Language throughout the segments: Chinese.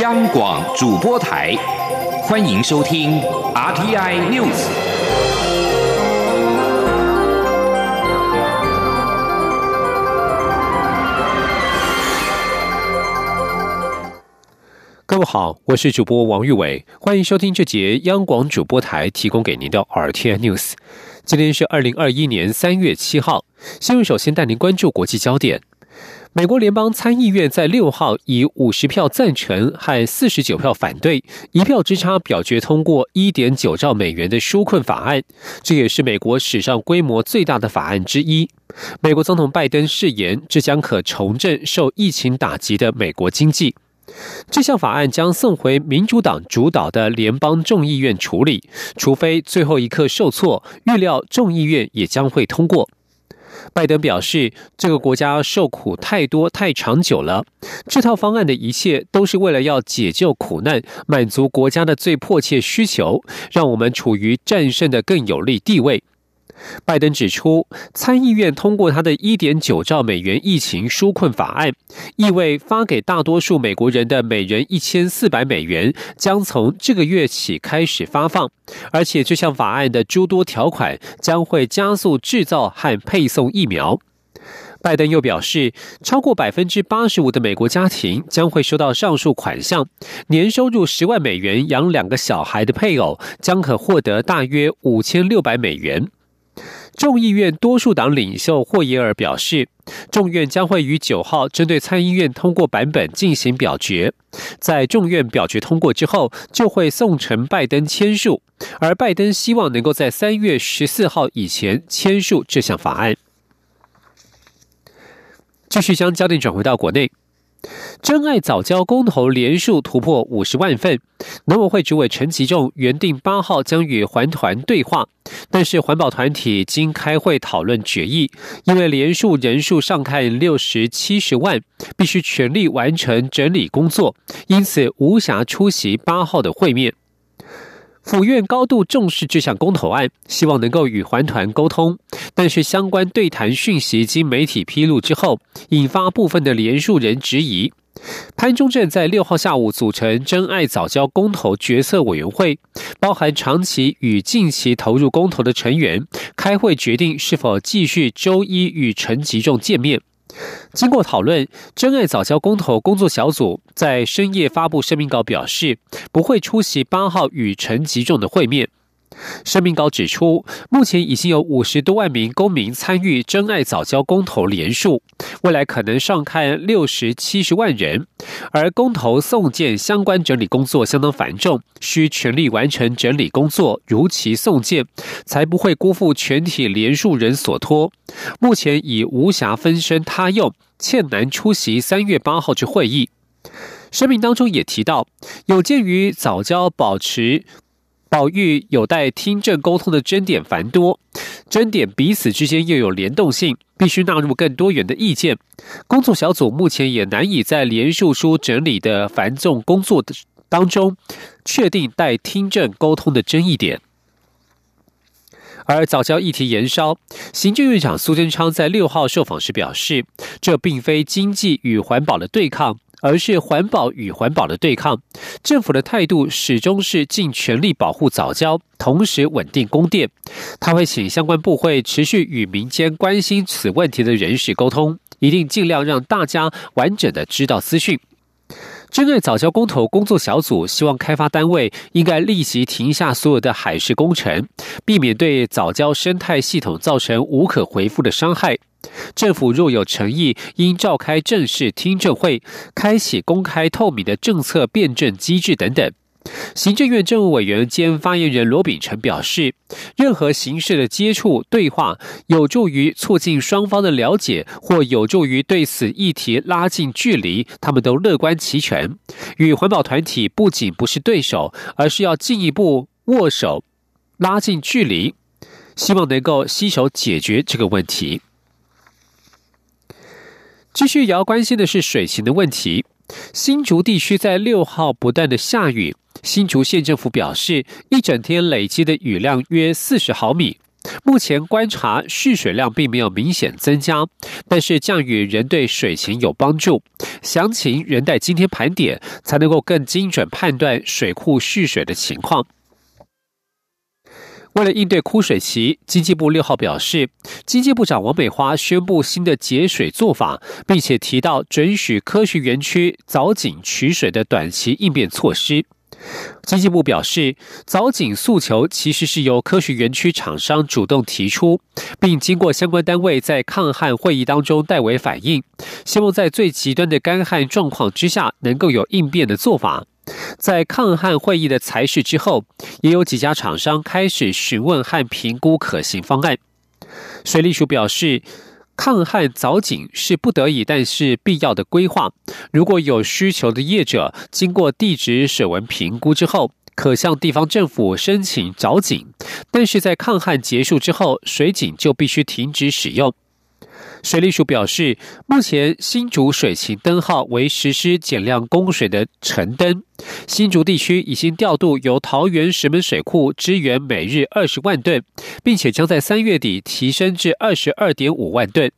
央广主播台，欢迎收听 RTI News。各位好，我是主播王玉伟，欢迎收听这节央广主播台提供给您的 RTI News。今天是二零二一年三月七号，新闻首先带您关注国际焦点。美国联邦参议院在六号以五十票赞成和四十九票反对，一票之差表决通过一点九兆美元的纾困法案，这也是美国史上规模最大的法案之一。美国总统拜登誓言，这将可重振受疫情打击的美国经济。这项法案将送回民主党主导的联邦众议院处理，除非最后一刻受挫，预料众议院也将会通过。拜登表示，这个国家受苦太多太长久了。这套方案的一切都是为了要解救苦难，满足国家的最迫切需求，让我们处于战胜的更有利地位。拜登指出，参议院通过他的一点九兆美元疫情纾困法案，意味发给大多数美国人的每人一千四百美元将从这个月起开始发放，而且这项法案的诸多条款将会加速制造和配送疫苗。拜登又表示，超过百分之八十五的美国家庭将会收到上述款项，年收入十万美元养两个小孩的配偶将可获得大约五千六百美元。众议院多数党领袖霍耶尔表示，众院将会于九号针对参议院通过版本进行表决，在众院表决通过之后，就会送呈拜登签署。而拜登希望能够在三月十四号以前签署这项法案。继续将焦点转回到国内。真爱早教公投连数突破五十万份，农委会主委陈其仲原定八号将与环团对话，但是环保团体经开会讨论决议，因为连数人数上看六十七十万，必须全力完成整理工作，因此无暇出席八号的会面。府院高度重视这项公投案，希望能够与环团沟通，但是相关对谈讯息经媒体披露之后，引发部分的连署人质疑。潘中正在六号下午组成真爱早教公投决策委员会，包含长期与近期投入公投的成员，开会决定是否继续周一与陈吉仲见面。经过讨论，真爱早教公投工作小组在深夜发布声明稿，表示不会出席八号与陈吉仲的会面。声明稿指出，目前已经有五十多万名公民参与真爱早教公投联署，未来可能上看六十七十万人。而公投送件相关整理工作相当繁重，需全力完成整理工作，如期送件，才不会辜负全体联署人所托。目前已无暇分身他用，欠难出席三月八号之会议。声明当中也提到，有鉴于早教保持。保育有待听证沟通的争点繁多，争点彼此之间又有联动性，必须纳入更多元的意见。工作小组目前也难以在连述书整理的繁重工作的当中，确定待听证沟通的争议点。而早教议题延烧，行政院长苏贞昌在六号受访时表示，这并非经济与环保的对抗。而是环保与环保的对抗，政府的态度始终是尽全力保护早教，同时稳定供电。他会请相关部会持续与民间关心此问题的人士沟通，一定尽量让大家完整的知道资讯。真爱早教公投工作小组希望开发单位应该立即停下所有的海事工程，避免对早教生态系统造成无可回复的伤害。政府若有诚意，应召开正式听证会，开启公开透明的政策辩证机制等等。行政院政务委员兼发言人罗秉成表示，任何形式的接触对话，有助于促进双方的了解，或有助于对此议题拉近距离，他们都乐观其成。与环保团体不仅不是对手，而是要进一步握手，拉近距离，希望能够携手解决这个问题。继续要关心的是水情的问题。新竹地区在六号不断的下雨，新竹县政府表示，一整天累积的雨量约四十毫米。目前观察蓄水量并没有明显增加，但是降雨仍对水情有帮助。详情仍待今天盘点，才能够更精准判断水库蓄水的情况。为了应对枯水期，经济部六号表示，经济部长王美花宣布新的节水做法，并且提到准许科学园区凿井取水的短期应变措施。经济部表示，凿井诉求其实是由科学园区厂商主动提出，并经过相关单位在抗旱会议当中代为反映，希望在最极端的干旱状况之下能够有应变的做法。在抗旱会议的裁示之后，也有几家厂商开始询问和评估可行方案。水利署表示。抗旱凿井是不得已，但是必要的规划。如果有需求的业者，经过地质水文评估之后，可向地方政府申请凿井。但是在抗旱结束之后，水井就必须停止使用。水利署表示，目前新竹水情灯号为实施减量供水的橙灯，新竹地区已经调度由桃园石门水库支援每日二十万吨，并且将在三月底提升至二十二点五万吨。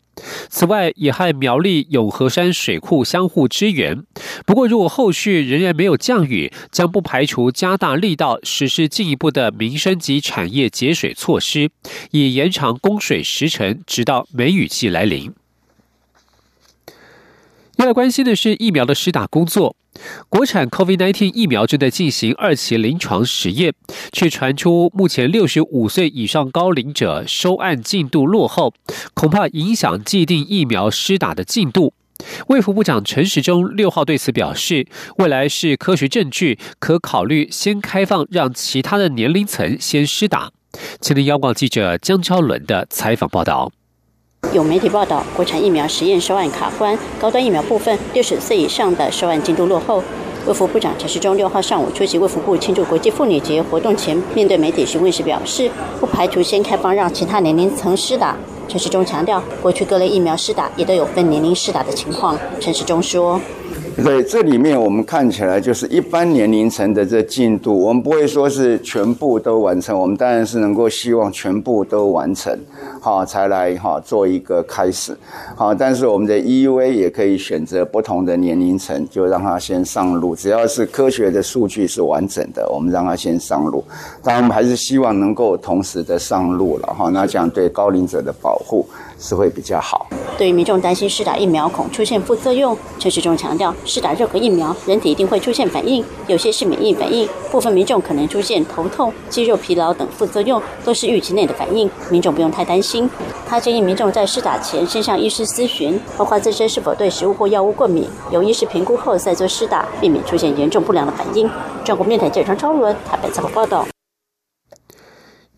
此外，也和苗栗永和山水库相互支援。不过，如果后续仍然没有降雨，将不排除加大力道实施进一步的民生及产业节水措施，以延长供水时程，直到梅雨季来临。要来关心的是疫苗的施打工作。国产 COVID-19 疫苗正在进行二期临床实验，却传出目前六十五岁以上高龄者收案进度落后，恐怕影响既定疫苗施打的进度。卫福部长陈时中六号对此表示，未来是科学证据，可考虑先开放，让其他的年龄层先施打。前天央广记者江超伦的采访报道。有媒体报道，国产疫苗实验收案卡关，高端疫苗部分六十岁以上的收案进度落后。卫福部长陈时中六号上午出席卫福部庆祝国际妇女节活动前，面对媒体询问时表示，不排除先开放让其他年龄层施打。陈时中强调，过去各类疫苗施打也都有分年龄施打的情况。陈时中说。对，这里面我们看起来就是一般年龄层的这进度，我们不会说是全部都完成，我们当然是能够希望全部都完成，好才来哈做一个开始，好，但是我们的 EUA 也可以选择不同的年龄层，就让它先上路，只要是科学的数据是完整的，我们让它先上路。当然，我们还是希望能够同时的上路了哈，那这样对高龄者的保护。是会比较好。对于民众担心施打疫苗恐出现副作用，陈时中强调，施打任何疫苗，人体一定会出现反应，有些是免疫反应，部分民众可能出现头痛、肌肉疲劳等副作用，都是预期内的反应，民众不用太担心。他建议民众在施打前先向医师咨询，包括自身是否对食物或药物过敏，由医师评估后再做施打，避免出现严重不良的反应。中国面台记者张超伦台北采访报道。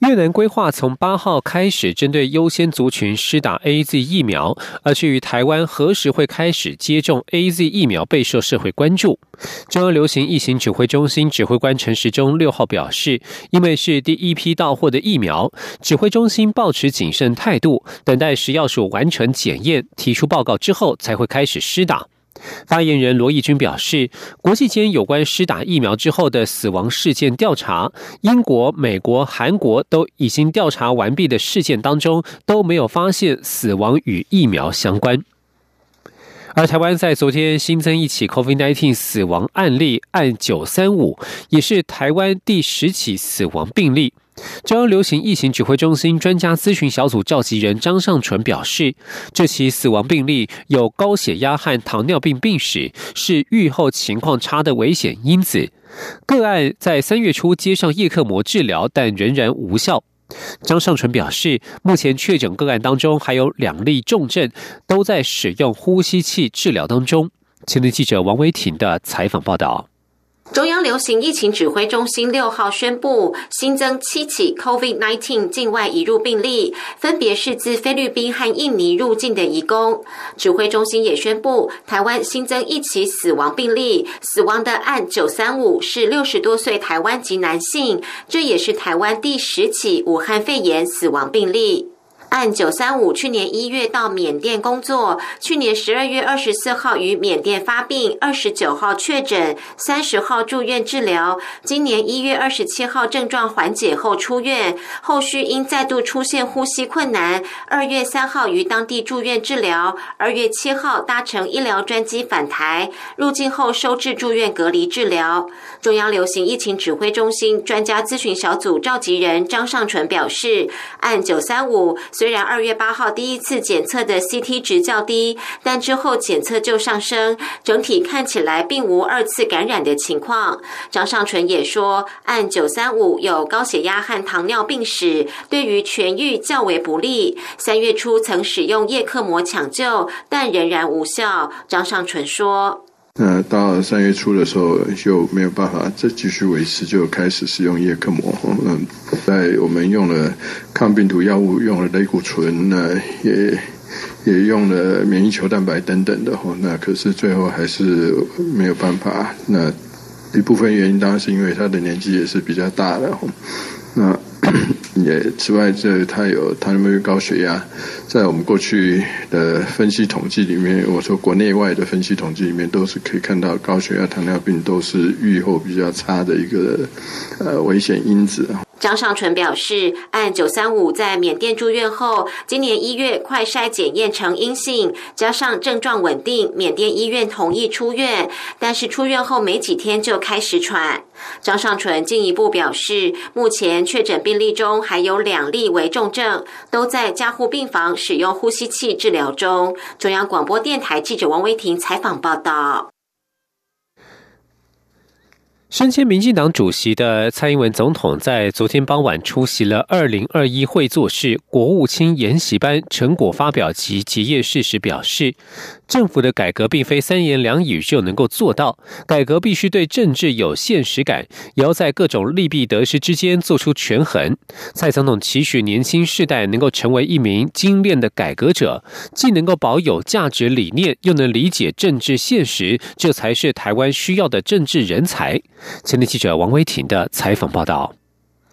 越南规划从八号开始针对优先族群施打 A Z 疫苗，而至于台湾何时会开始接种 A Z 疫苗备受社会关注。中央流行疫情指挥中心指挥官陈时中六号表示，因为是第一批到货的疫苗，指挥中心保持谨慎态度，等待食药署完成检验，提出报告之后才会开始施打。发言人罗义军表示，国际间有关施打疫苗之后的死亡事件调查，英国、美国、韩国都已经调查完毕的事件当中，都没有发现死亡与疫苗相关。而台湾在昨天新增一起 COVID-19 死亡案例，案九三五，也是台湾第十起死亡病例。中央流行疫情指挥中心专家咨询小组召集人张尚纯表示，这起死亡病例有高血压和糖尿病病史，是预后情况差的危险因子。个案在三月初接上叶克膜治疗，但仍然无效。张尚纯表示，目前确诊个案当中还有两例重症，都在使用呼吸器治疗当中。前天记者王维婷的采访报道。中央流行疫情指挥中心六号宣布新增七起 COVID-19 境外移入病例，分别是自菲律宾和印尼入境的移工。指挥中心也宣布，台湾新增一起死亡病例，死亡的案九三五是六十多岁台湾籍男性，这也是台湾第十起武汉肺炎死亡病例。按九三五去年一月到缅甸工作，去年十二月二十四号于缅甸发病，二十九号确诊，三十号住院治疗，今年一月二十七号症状缓解后出院，后续因再度出现呼吸困难，二月三号于当地住院治疗，二月七号搭乘医疗专机返台，入境后收治住院隔离治疗。中央流行疫情指挥中心专家咨询小组召集人张尚纯表示，按九三五虽然二月八号第一次检测的 CT 值较低，但之后检测就上升，整体看起来并无二次感染的情况。张尚纯也说，按九三五有高血压和糖尿病史，对于痊愈较为不利。三月初曾使用叶克膜抢救，但仍然无效。张尚纯说。那到三月初的时候就没有办法再继续维持，就开始使用叶克膜。嗯，在我们用了抗病毒药物，用了类固醇，那也也用了免疫球蛋白等等的。那可是最后还是没有办法。那一部分原因当然是因为他的年纪也是比较大的。也此外，这他有糖尿病、高血压，在我们过去的分析统计里面，我说国内外的分析统计里面，都是可以看到高血压、糖尿病都是预后比较差的一个呃危险因子。张尚纯表示，按九三五在缅甸住院后，今年一月快筛检验呈阴性，加上症状稳定，缅甸医院同意出院，但是出院后没几天就开始喘。张尚纯进一步表示，目前确诊病例中还有两例为重症，都在加护病房使用呼吸器治疗中。中央广播电台记者王威婷采访报道。身兼民进党主席的蔡英文总统在昨天傍晚出席了二零二一会作室国务卿研习班成果发表及结业式时表示。政府的改革并非三言两语就能够做到，改革必须对政治有现实感，也要在各种利弊得失之间做出权衡。蔡总统期许年轻世代能够成为一名精炼的改革者，既能够保有价值理念，又能理解政治现实，这才是台湾需要的政治人才。前天记者王威婷的采访报道。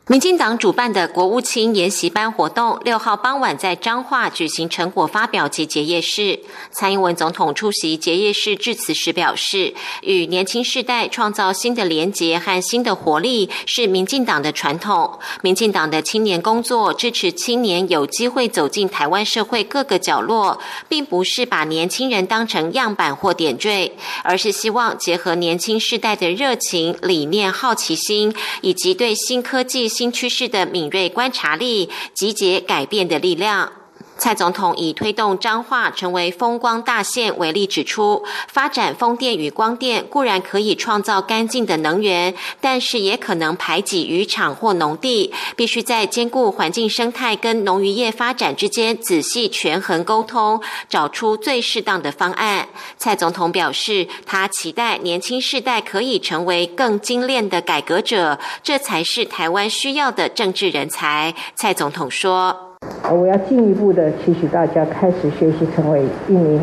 民进党主办的国务卿研习班活动，六号傍晚在彰化举行成果发表及结业式。蔡英文总统出席结业式致辞时表示，与年轻世代创造新的连结和新的活力，是民进党的传统。民进党的青年工作支持青年有机会走进台湾社会各个角落，并不是把年轻人当成样板或点缀，而是希望结合年轻世代的热情、理念、好奇心，以及对新科技。新趋势的敏锐观察力，集结改变的力量。蔡总统以推动彰化成为风光大县为例，指出发展风电与光电固然可以创造干净的能源，但是也可能排挤渔场或农地，必须在兼顾环境生态跟农渔业发展之间仔细权衡沟通，找出最适当的方案。蔡总统表示，他期待年轻世代可以成为更精炼的改革者，这才是台湾需要的政治人才。蔡总统说。我要进一步的期许大家开始学习，成为一名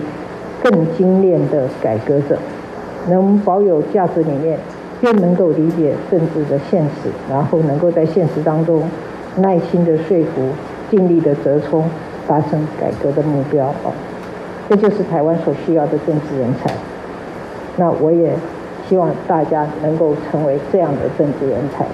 更精炼的改革者，能保有价值理念，又能够理解政治的现实，然后能够在现实当中耐心的说服，尽力的折冲，达成改革的目标。哦，这就是台湾所需要的政治人才。那我也希望大家能够成为这样的政治人才。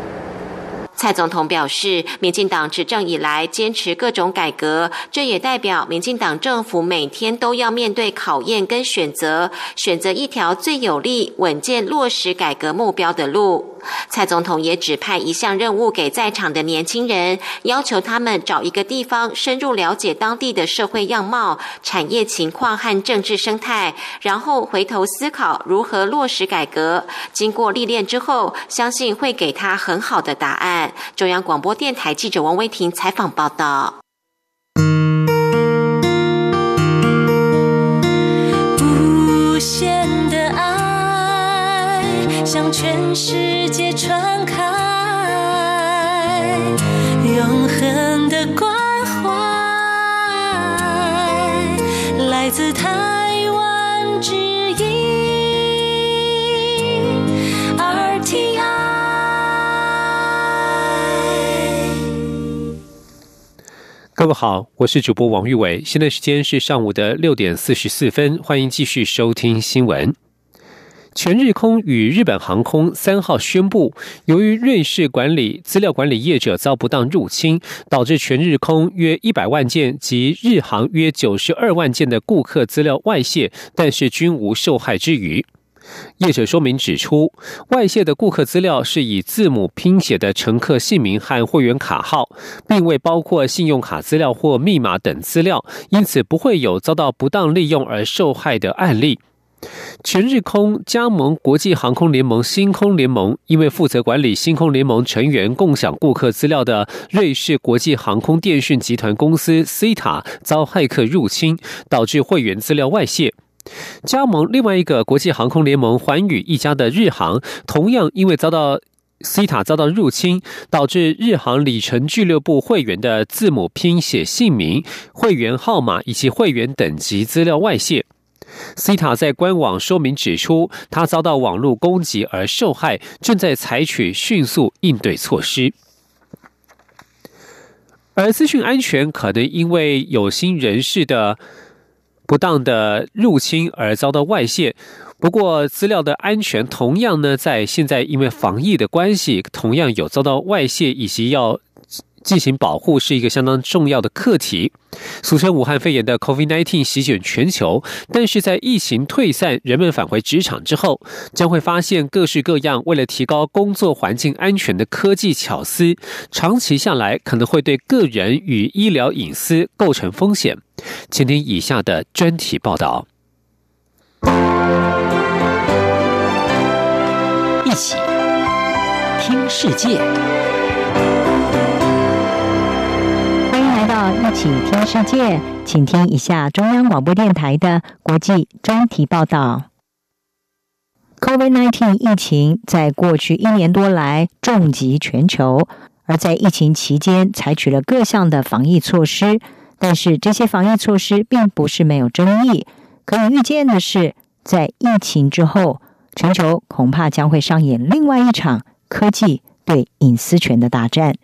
蔡总统表示，民进党执政以来坚持各种改革，这也代表民进党政府每天都要面对考验跟选择，选择一条最有利、稳健落实改革目标的路。蔡总统也指派一项任务给在场的年轻人，要求他们找一个地方，深入了解当地的社会样貌、产业情况和政治生态，然后回头思考如何落实改革。经过历练之后，相信会给他很好的答案。中央广播电台记者王威婷采访报道。无限向全世界传开，永恒的关怀来自台湾之音。各位好，我是主播王玉伟，现在时间是上午的六点四十四分，欢迎继续收听新闻。全日空与日本航空三号宣布，由于瑞士管理资料管理业者遭不当入侵，导致全日空约一百万件及日航约九十二万件的顾客资料外泄，但是均无受害之余。业者说明指出，外泄的顾客资料是以字母拼写的乘客姓名和会员卡号，并未包括信用卡资料或密码等资料，因此不会有遭到不当利用而受害的案例。全日空加盟国际航空联盟星空联盟，因为负责管理星空联盟成员共享顾客资料的瑞士国际航空电讯集团公司 C 塔遭骇客入侵，导致会员资料外泄。加盟另外一个国际航空联盟环宇一家的日航，同样因为遭到 C 塔遭到入侵，导致日航里程俱乐部会员的字母拼写姓名、会员号码以及会员等级资料外泄。C 塔在官网说明指出，他遭到网络攻击而受害，正在采取迅速应对措施。而资讯安全可能因为有心人士的不当的入侵而遭到外泄。不过，资料的安全同样呢，在现在因为防疫的关系，同样有遭到外泄，以及要。进行保护是一个相当重要的课题。俗称武汉肺炎的 COVID-19 席卷全球，但是在疫情退散、人们返回职场之后，将会发现各式各样为了提高工作环境安全的科技巧思，长期下来可能会对个人与医疗隐私构成风险。请听以下的专题报道：一起听世界。请听世界，请听一下中央广播电台的国际专题报道。COVID-19 疫情在过去一年多来重击全球，而在疫情期间采取了各项的防疫措施。但是这些防疫措施并不是没有争议。可以预见的是，在疫情之后，全球恐怕将会上演另外一场科技对隐私权的大战。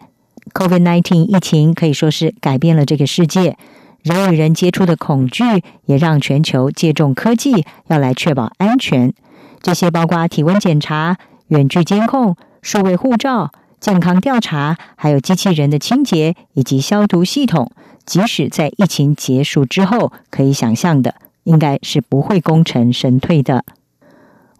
COVID-19 疫情可以说是改变了这个世界，人与人接触的恐惧也让全球借重科技，要来确保安全。这些包括体温检查、远距监控、数位护照、健康调查，还有机器人的清洁以及消毒系统。即使在疫情结束之后，可以想象的，应该是不会功成身退的。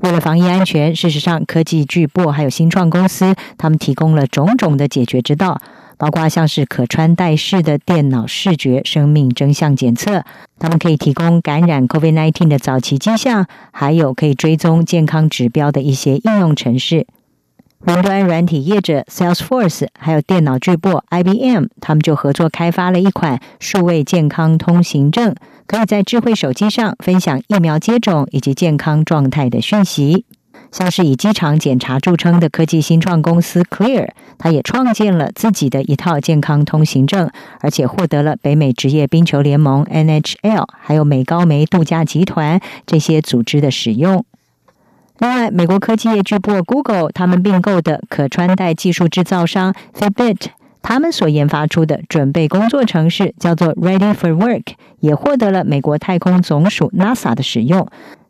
为了防疫安全，事实上，科技巨擘还有新创公司，他们提供了种种的解决之道，包括像是可穿戴式的电脑视觉生命征象检测，他们可以提供感染 COVID-19 的早期迹象，还有可以追踪健康指标的一些应用程式。云端软体业者 Salesforce 还有电脑巨擘 IBM，他们就合作开发了一款数位健康通行证，可以在智慧手机上分享疫苗接种以及健康状态的讯息。像是以机场检查著称的科技新创公司 Clear，它也创建了自己的一套健康通行证，而且获得了北美职业冰球联盟 NHL 还有美高梅度假集团这些组织的使用。另外，美国科技业巨擘 Google，他们并购的可穿戴技术制造商 Fitbit，他们所研发出的准备工作程式叫做 Ready for Work，也获得了美国太空总署 NASA 的使用。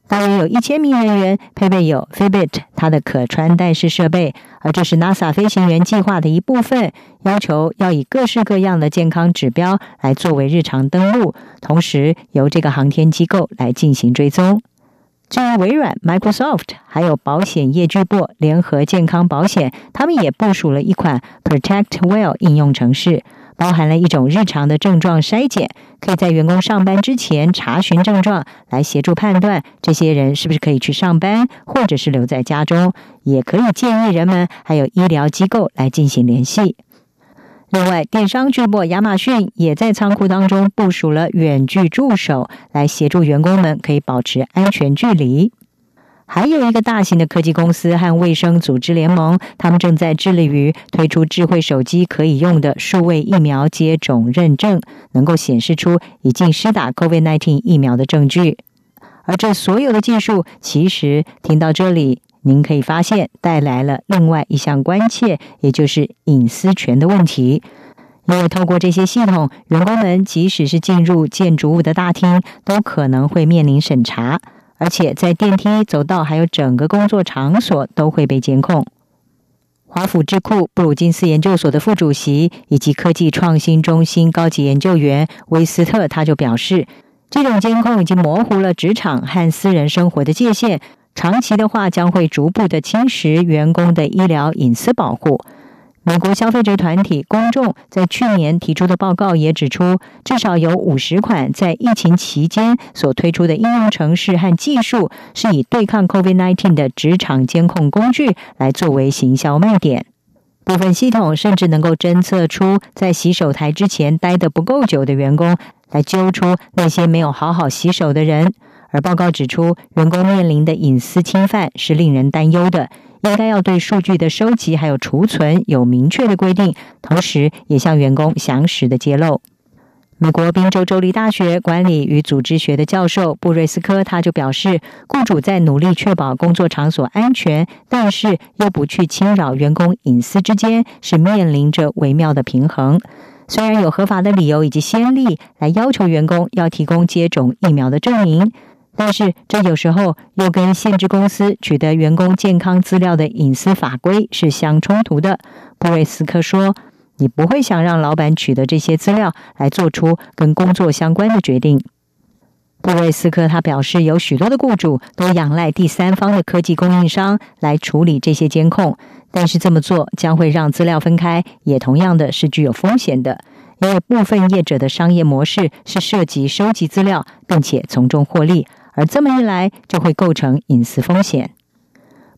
大约有一千名人员配备有 Fitbit 它的可穿戴式设备，而这是 NASA 飞行员计划的一部分，要求要以各式各样的健康指标来作为日常登录，同时由这个航天机构来进行追踪。至于微软、Microsoft，还有保险业巨擘联合健康保险，他们也部署了一款 Protect Well 应用程式，包含了一种日常的症状筛检，可以在员工上班之前查询症状，来协助判断这些人是不是可以去上班，或者是留在家中，也可以建议人们还有医疗机构来进行联系。另外，电商巨擘亚马逊也在仓库当中部署了远距助手，来协助员工们可以保持安全距离。还有一个大型的科技公司和卫生组织联盟，他们正在致力于推出智慧手机可以用的数位疫苗接种认证，能够显示出已经施打 COVID-19 疫苗的证据。而这所有的技术，其实听到这里。您可以发现，带来了另外一项关切，也就是隐私权的问题。因为透过这些系统，员工们即使是进入建筑物的大厅，都可能会面临审查，而且在电梯、走道还有整个工作场所都会被监控。华府智库布鲁金斯研究所的副主席以及科技创新中心高级研究员威斯特，他就表示，这种监控已经模糊了职场和私人生活的界限，长期的话将会逐步的侵蚀员工的医疗隐私保护。美国消费者团体公众在去年提出的报告也指出，至少有五十款在疫情期间所推出的应用程式和技术，是以对抗 COVID-19 的职场监控工具来作为行销卖点。部分系统甚至能够侦测出在洗手台之前待得不够久的员工，来揪出那些没有好好洗手的人。而报告指出，员工面临的隐私侵犯是令人担忧的。应该要对数据的收集还有储存有明确的规定，同时也向员工详实的揭露。美国宾州州立大学管理与组织学的教授布瑞斯科他就表示，雇主在努力确保工作场所安全，但是又不去侵扰员工隐私之间，是面临着微妙的平衡。虽然有合法的理由以及先例来要求员工要提供接种疫苗的证明。但是，这有时候又跟限制公司取得员工健康资料的隐私法规是相冲突的。布瑞斯克说：“你不会想让老板取得这些资料来做出跟工作相关的决定。”布瑞斯克他表示，有许多的雇主都仰赖第三方的科技供应商来处理这些监控，但是这么做将会让资料分开，也同样的是具有风险的，因为部分业者的商业模式是涉及收集资料，并且从中获利。而这么一来，就会构成隐私风险。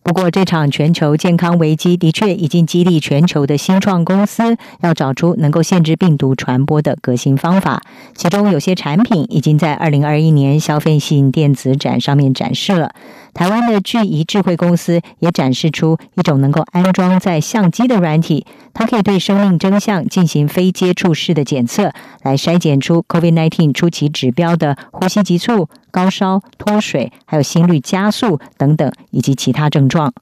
不过，这场全球健康危机的确已经激励全球的新创公司要找出能够限制病毒传播的革新方法。其中有些产品已经在二零二一年消费性电子展上面展示了。台湾的聚仪智慧公司也展示出一种能够安装在相机的软体，它可以对生命真相进行非接触式的检测，来筛检出 COVID-19 初期指标的呼吸急促、高烧、脱水，还有心率加速等等，以及其他症状。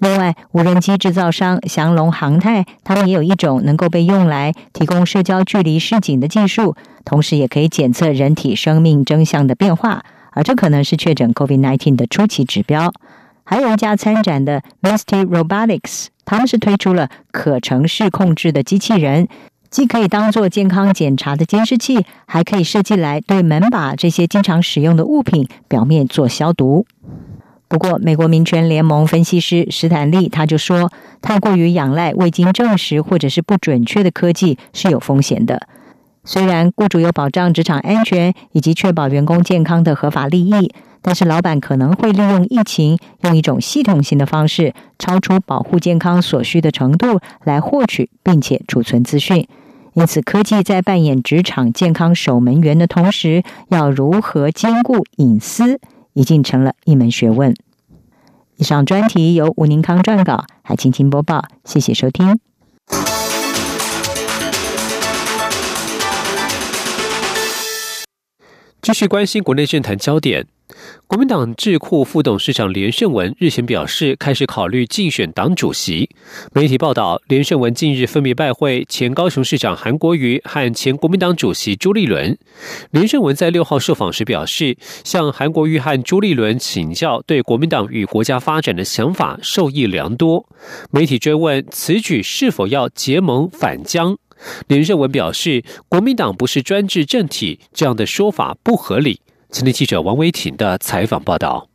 另外，无人机制造商祥龙航太，他们也有一种能够被用来提供社交距离示警的技术，同时也可以检测人体生命征象的变化。而这可能是确诊 COVID-19 的初期指标。还有一家参展的 Misty Robotics，他们是推出了可程式控制的机器人，既可以当做健康检查的监视器，还可以设计来对门把这些经常使用的物品表面做消毒。不过，美国民权联盟分析师史坦利他就说，太过于仰赖未经证实或者是不准确的科技是有风险的。虽然雇主有保障职场安全以及确保员工健康的合法利益，但是老板可能会利用疫情，用一种系统性的方式，超出保护健康所需的程度来获取并且储存资讯。因此，科技在扮演职场健康守门员的同时，要如何兼顾隐私，已经成了一门学问。以上专题由吴宁康撰稿，海青青播报，谢谢收听。继续关心国内政坛焦点，国民党智库副董事长连胜文日前表示，开始考虑竞选党主席。媒体报道，连胜文近日分别拜会前高雄市长韩国瑜和前国民党主席朱立伦。连胜文在六号受访时表示，向韩国瑜和朱立伦请教对国民党与国家发展的想法，受益良多。媒体追问此举是否要结盟反江？连胜文表示，国民党不是专制政体，这样的说法不合理。今天记者王维婷的采访报道。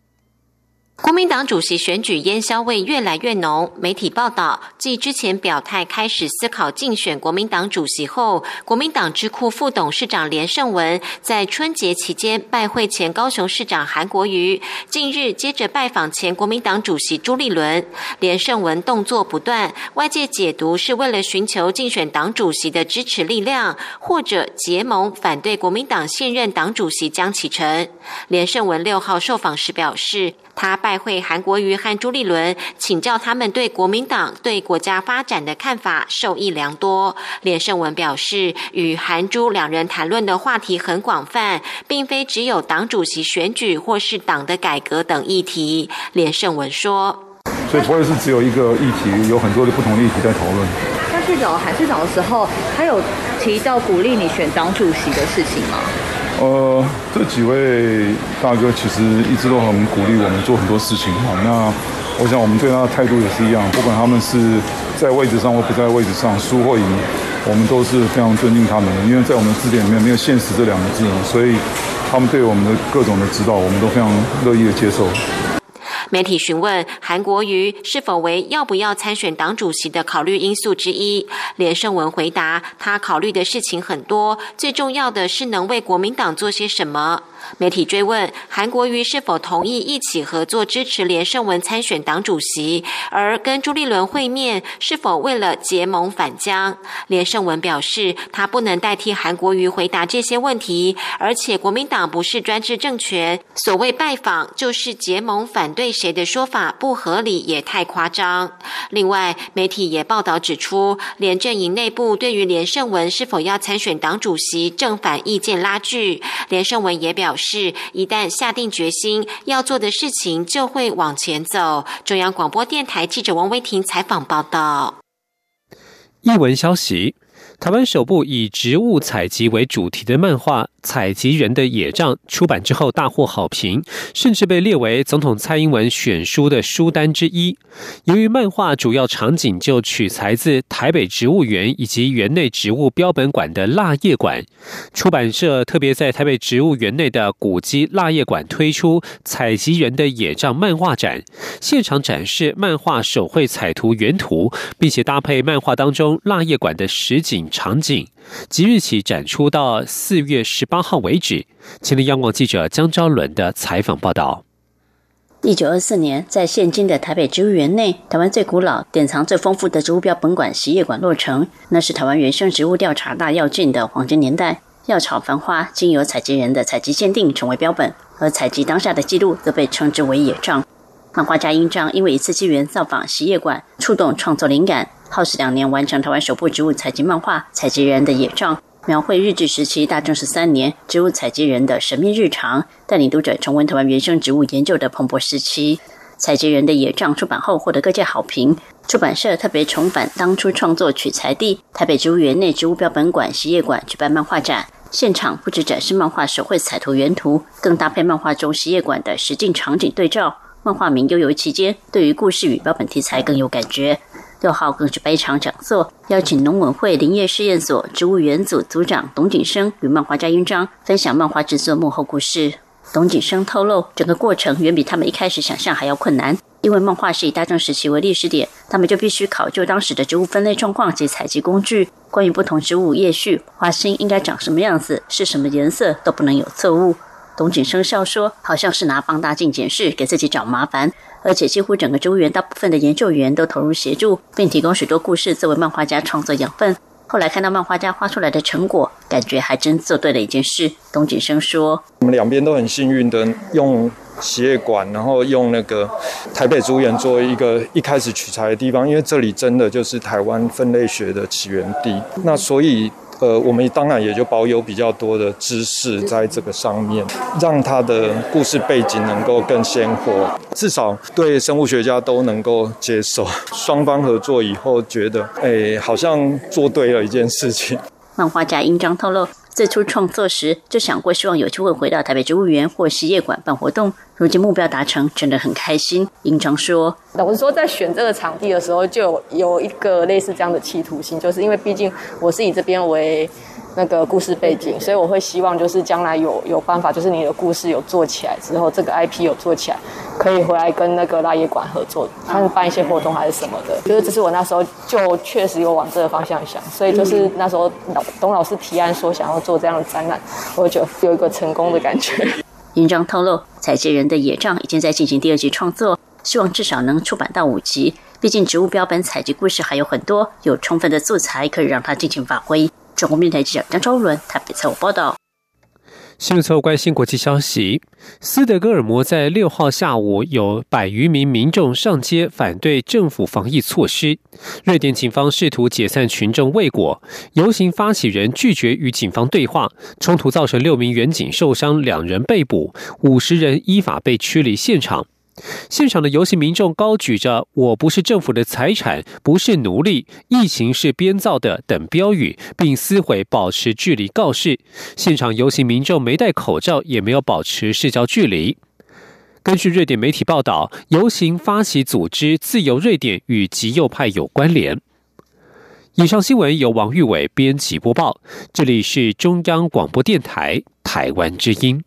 国民党主席选举烟硝味越来越浓。媒体报道，继之前表态开始思考竞选国民党主席后，国民党智库副董事长连胜文在春节期间拜会前高雄市长韩国瑜，近日接着拜访前国民党主席朱立伦。连胜文动作不断，外界解读是为了寻求竞选党主席的支持力量，或者结盟反对国民党现任党主席江启臣。连胜文六号受访时表示。他拜会韩国瑜和朱立伦，请教他们对国民党对国家发展的看法，受益良多。连胜文表示，与韩朱两人谈论的话题很广泛，并非只有党主席选举或是党的改革等议题。连胜文说：“所以不会是只有一个议题，有很多的不同的议题在讨论。”去找韩市长的时候，他有提到鼓励你选党主席的事情吗？呃，这几位大哥其实一直都很鼓励我们做很多事情哈。那我想我们对他的态度也是一样，不管他们是在位置上或不在位置上，输或赢，我们都是非常尊敬他们的。因为在我们的字典里面没有“现实”这两个字，所以他们对我们的各种的指导，我们都非常乐意的接受。媒体询问韩国瑜是否为要不要参选党主席的考虑因素之一，连胜文回答：他考虑的事情很多，最重要的是能为国民党做些什么。媒体追问韩国瑜是否同意一起合作支持连胜文参选党主席，而跟朱立伦会面是否为了结盟反江？连胜文表示，他不能代替韩国瑜回答这些问题，而且国民党不是专制政权，所谓拜访就是结盟反对谁的说法不合理也太夸张。另外，媒体也报道指出，连阵营内部对于连胜文是否要参选党主席正反意见拉锯，连胜文也表。表示，一旦下定决心要做的事情，就会往前走。中央广播电台记者王威婷采访报道。译文消息。台湾首部以植物采集为主题的漫画《采集人的野帐》出版之后大获好评，甚至被列为总统蔡英文选书的书单之一。由于漫画主要场景就取材自台北植物园以及园内植物标本馆的蜡叶馆，出版社特别在台北植物园内的古迹蜡叶馆推出《采集人的野帐》漫画展，现场展示漫画手绘彩图原图，并且搭配漫画当中蜡叶馆的实景。场景即日起展出到四月十八号为止。前天央广记者江昭伦的采访报道：一九二四年，在现今的台北植物园内，台湾最古老、典藏最丰富的植物标本馆——实业馆落成。那是台湾原生植物调查大跃进的黄金年代，药草繁花，经由采集人的采集鉴定成为标本，而采集当下的记录则被称之为野账。漫画家英章因为一次机缘造访实业馆，触动创作灵感。耗时两年完成台湾首部植物采集漫画《采集人的野帐》，描绘日治时期大正十三年植物采集人的神秘日常，带领读者重温台湾原生植物研究的蓬勃时期。《采集人的野帐》出版后获得各界好评，出版社特别重返当初创作取材地台北植物园内植物标本馆实业馆举办漫画展，现场不止展示漫画手绘彩图原图，更搭配漫画中实业馆的实景场景对照。漫画名悠游期间，对于故事与标本题材更有感觉。六号更举办一场讲座，邀请农委会林业试验所植物园组组长董景生与漫画家英章分享漫画制作幕后故事。董景生透露，整个过程远比他们一开始想象还要困难，因为漫画是以大正时期为历史点，他们就必须考究当时的植物分类状况及采集工具，关于不同植物叶序、花心应该长什么样子、是什么颜色，都不能有错误。董景生笑说：“好像是拿放大镜检视，给自己找麻烦。”而且几乎整个植物园大部分的研究员都投入协助，并提供许多故事作为漫画家创作养分。后来看到漫画家画出来的成果，感觉还真做对了一件事。董景生说：“我们两边都很幸运的用企业馆，然后用那个台北植物园作为一个一开始取材的地方，因为这里真的就是台湾分类学的起源地。那所以。”呃，我们当然也就保有比较多的知识在这个上面，让他的故事背景能够更鲜活，至少对生物学家都能够接受。双方合作以后，觉得哎，好像做对了一件事情。漫画家英章透露。最初创作时就想过，希望有机会回到台北植物园或实业馆办活动。如今目标达成，真的很开心。英章说：“我是说，在选这个场地的时候，就有一个类似这样的企图心，就是因为毕竟我是以这边为。”那个故事背景，所以我会希望就是将来有有办法，就是你的故事有做起来之后，这个 IP 有做起来，可以回来跟那个拉叶馆合作，他们办一些活动还是什么的。就是这是我那时候就确实有往这个方向想，所以就是那时候老董老师提案说想要做这样的展览，我就有一个成功的感觉。印章透露，采集人的野帐已经在进行第二集创作，希望至少能出版到五集。毕竟植物标本采集故事还有很多，有充分的素材可以让它尽情发挥。中国面台记者张昭伦台北采访报道。新闻关心国际消息：斯德哥尔摩在六号下午有百余名民众上街反对政府防疫措施。瑞典警方试图解散群众未果，游行发起人拒绝与警方对话，冲突造成六名远警受伤，两人被捕，五十人依法被驱离现场。现场的游行民众高举着“我不是政府的财产，不是奴隶，疫情是编造的”等标语，并撕毁保持距离告示。现场游行民众没戴口罩，也没有保持社交距离。根据瑞典媒体报道，游行发起组织“自由瑞典”与极右派有关联。以上新闻由王玉伟编辑播报，这里是中央广播电台台湾之音。